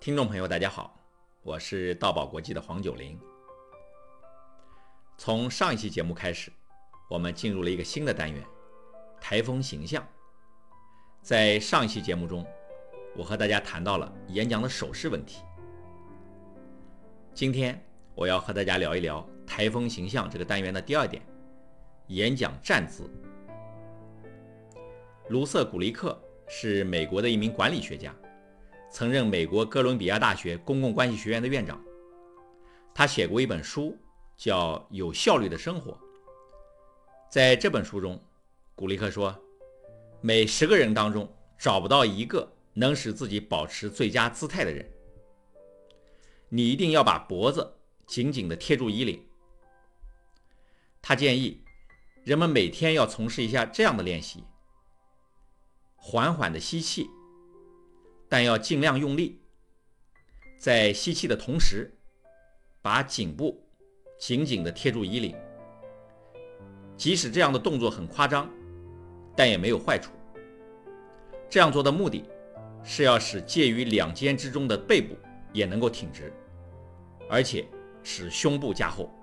听众朋友，大家好，我是道宝国际的黄九龄。从上一期节目开始，我们进入了一个新的单元——台风形象。在上一期节目中，我和大家谈到了演讲的手势问题。今天我要和大家聊一聊台风形象这个单元的第二点：演讲站姿。卢瑟古利克是美国的一名管理学家。曾任美国哥伦比亚大学公共关系学院的院长，他写过一本书，叫《有效率的生活》。在这本书中，古利克说，每十个人当中找不到一个能使自己保持最佳姿态的人。你一定要把脖子紧紧地贴住衣领。他建议人们每天要从事一下这样的练习：缓缓地吸气。但要尽量用力，在吸气的同时，把颈部紧紧地贴住衣领。即使这样的动作很夸张，但也没有坏处。这样做的目的是要使介于两肩之中的背部也能够挺直，而且使胸部加厚。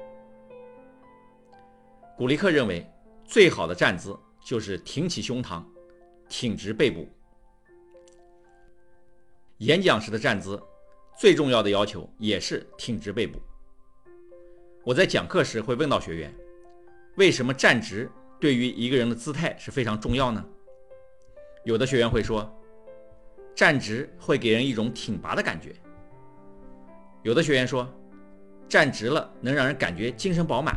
古利克认为，最好的站姿就是挺起胸膛，挺直背部。演讲时的站姿，最重要的要求也是挺直背部。我在讲课时会问到学员，为什么站直对于一个人的姿态是非常重要呢？有的学员会说，站直会给人一种挺拔的感觉。有的学员说，站直了能让人感觉精神饱满。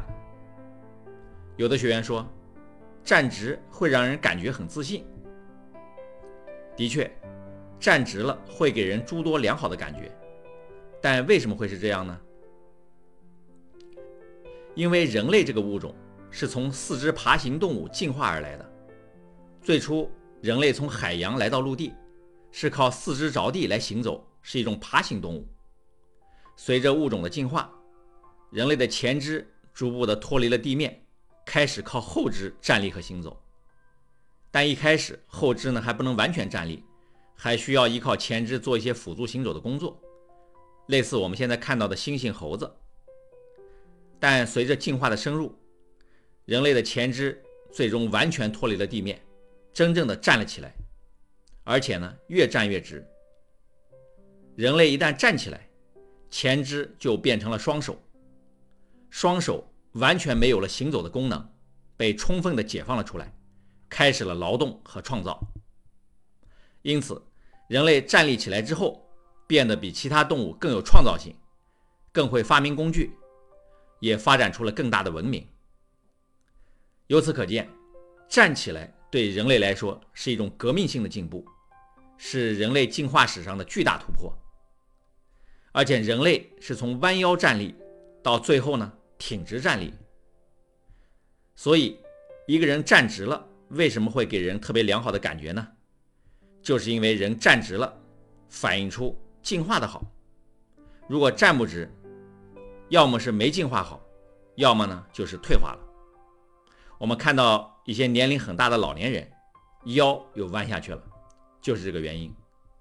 有的学员说，站直会让人感觉很自信。的确。站直了会给人诸多良好的感觉，但为什么会是这样呢？因为人类这个物种是从四肢爬行动物进化而来的。最初，人类从海洋来到陆地，是靠四肢着地来行走，是一种爬行动物。随着物种的进化，人类的前肢逐步的脱离了地面，开始靠后肢站立和行走。但一开始，后肢呢还不能完全站立。还需要依靠前肢做一些辅助行走的工作，类似我们现在看到的猩猩、猴子。但随着进化的深入，人类的前肢最终完全脱离了地面，真正的站了起来，而且呢越站越直。人类一旦站起来，前肢就变成了双手，双手完全没有了行走的功能，被充分的解放了出来，开始了劳动和创造。因此，人类站立起来之后，变得比其他动物更有创造性，更会发明工具，也发展出了更大的文明。由此可见，站起来对人类来说是一种革命性的进步，是人类进化史上的巨大突破。而且，人类是从弯腰站立到最后呢挺直站立。所以，一个人站直了，为什么会给人特别良好的感觉呢？就是因为人站直了，反映出进化的好。如果站不直，要么是没进化好，要么呢就是退化了。我们看到一些年龄很大的老年人，腰又弯下去了，就是这个原因，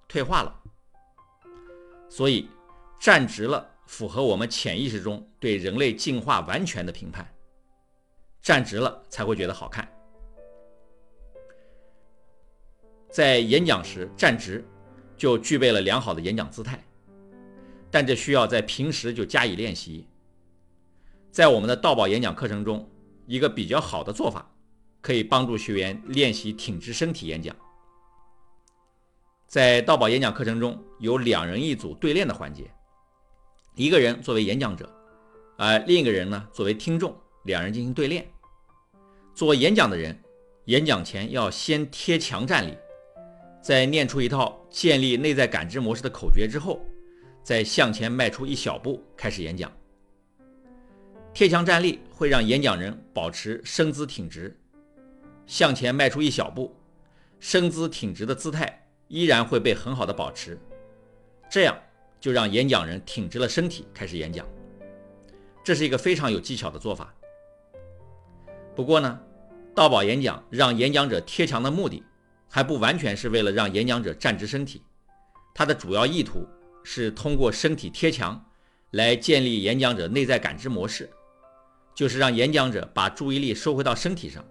退化了。所以站直了，符合我们潜意识中对人类进化完全的评判。站直了才会觉得好看。在演讲时站直，就具备了良好的演讲姿态，但这需要在平时就加以练习。在我们的道宝演讲课程中，一个比较好的做法，可以帮助学员练习挺直身体演讲。在道宝演讲课程中有两人一组对练的环节，一个人作为演讲者，而另一个人呢作为听众，两人进行对练。做演讲的人，演讲前要先贴墙站立。在念出一套建立内在感知模式的口诀之后，再向前迈出一小步开始演讲。贴墙站立会让演讲人保持身姿挺直，向前迈出一小步，身姿挺直的姿态依然会被很好的保持，这样就让演讲人挺直了身体开始演讲。这是一个非常有技巧的做法。不过呢，道宝演讲让演讲者贴墙的目的。还不完全是为了让演讲者站直身体，它的主要意图是通过身体贴墙来建立演讲者内在感知模式，就是让演讲者把注意力收回到身体上，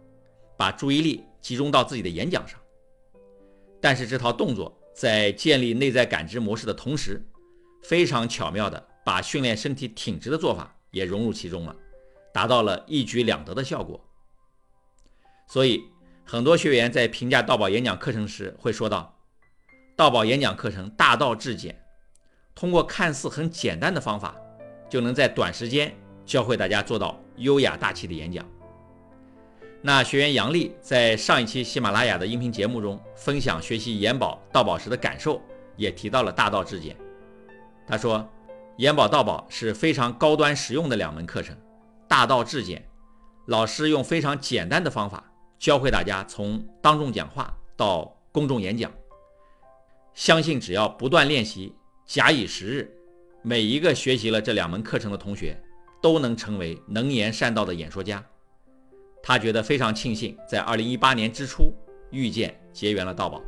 把注意力集中到自己的演讲上。但是这套动作在建立内在感知模式的同时，非常巧妙地把训练身体挺直的做法也融入其中了，达到了一举两得的效果。所以，很多学员在评价道宝演讲课程时会说道：“道宝演讲课程大道至简，通过看似很简单的方法，就能在短时间教会大家做到优雅大气的演讲。”那学员杨丽在上一期喜马拉雅的音频节目中分享学习延保道宝时的感受，也提到了大道至简。他说：“延保道宝是非常高端实用的两门课程，大道至简，老师用非常简单的方法。”教会大家从当众讲话到公众演讲，相信只要不断练习，假以时日，每一个学习了这两门课程的同学都能成为能言善道的演说家。他觉得非常庆幸，在二零一八年之初遇见结缘了道宝。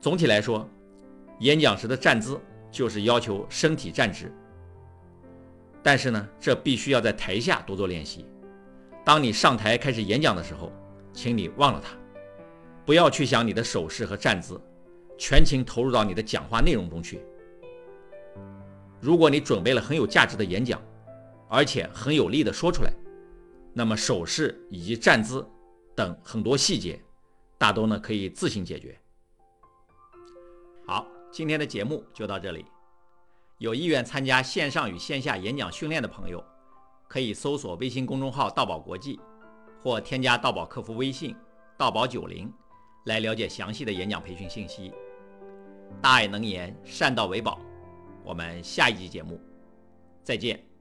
总体来说，演讲时的站姿就是要求身体站直，但是呢，这必须要在台下多做练习。当你上台开始演讲的时候，请你忘了它，不要去想你的手势和站姿，全情投入到你的讲话内容中去。如果你准备了很有价值的演讲，而且很有力的说出来，那么手势以及站姿等很多细节，大都呢可以自行解决。好，今天的节目就到这里。有意愿参加线上与线下演讲训练的朋友。可以搜索微信公众号“道宝国际”，或添加道宝客服微信“道宝九零”来了解详细的演讲培训信息。大爱能言，善道为宝。我们下一集节目再见。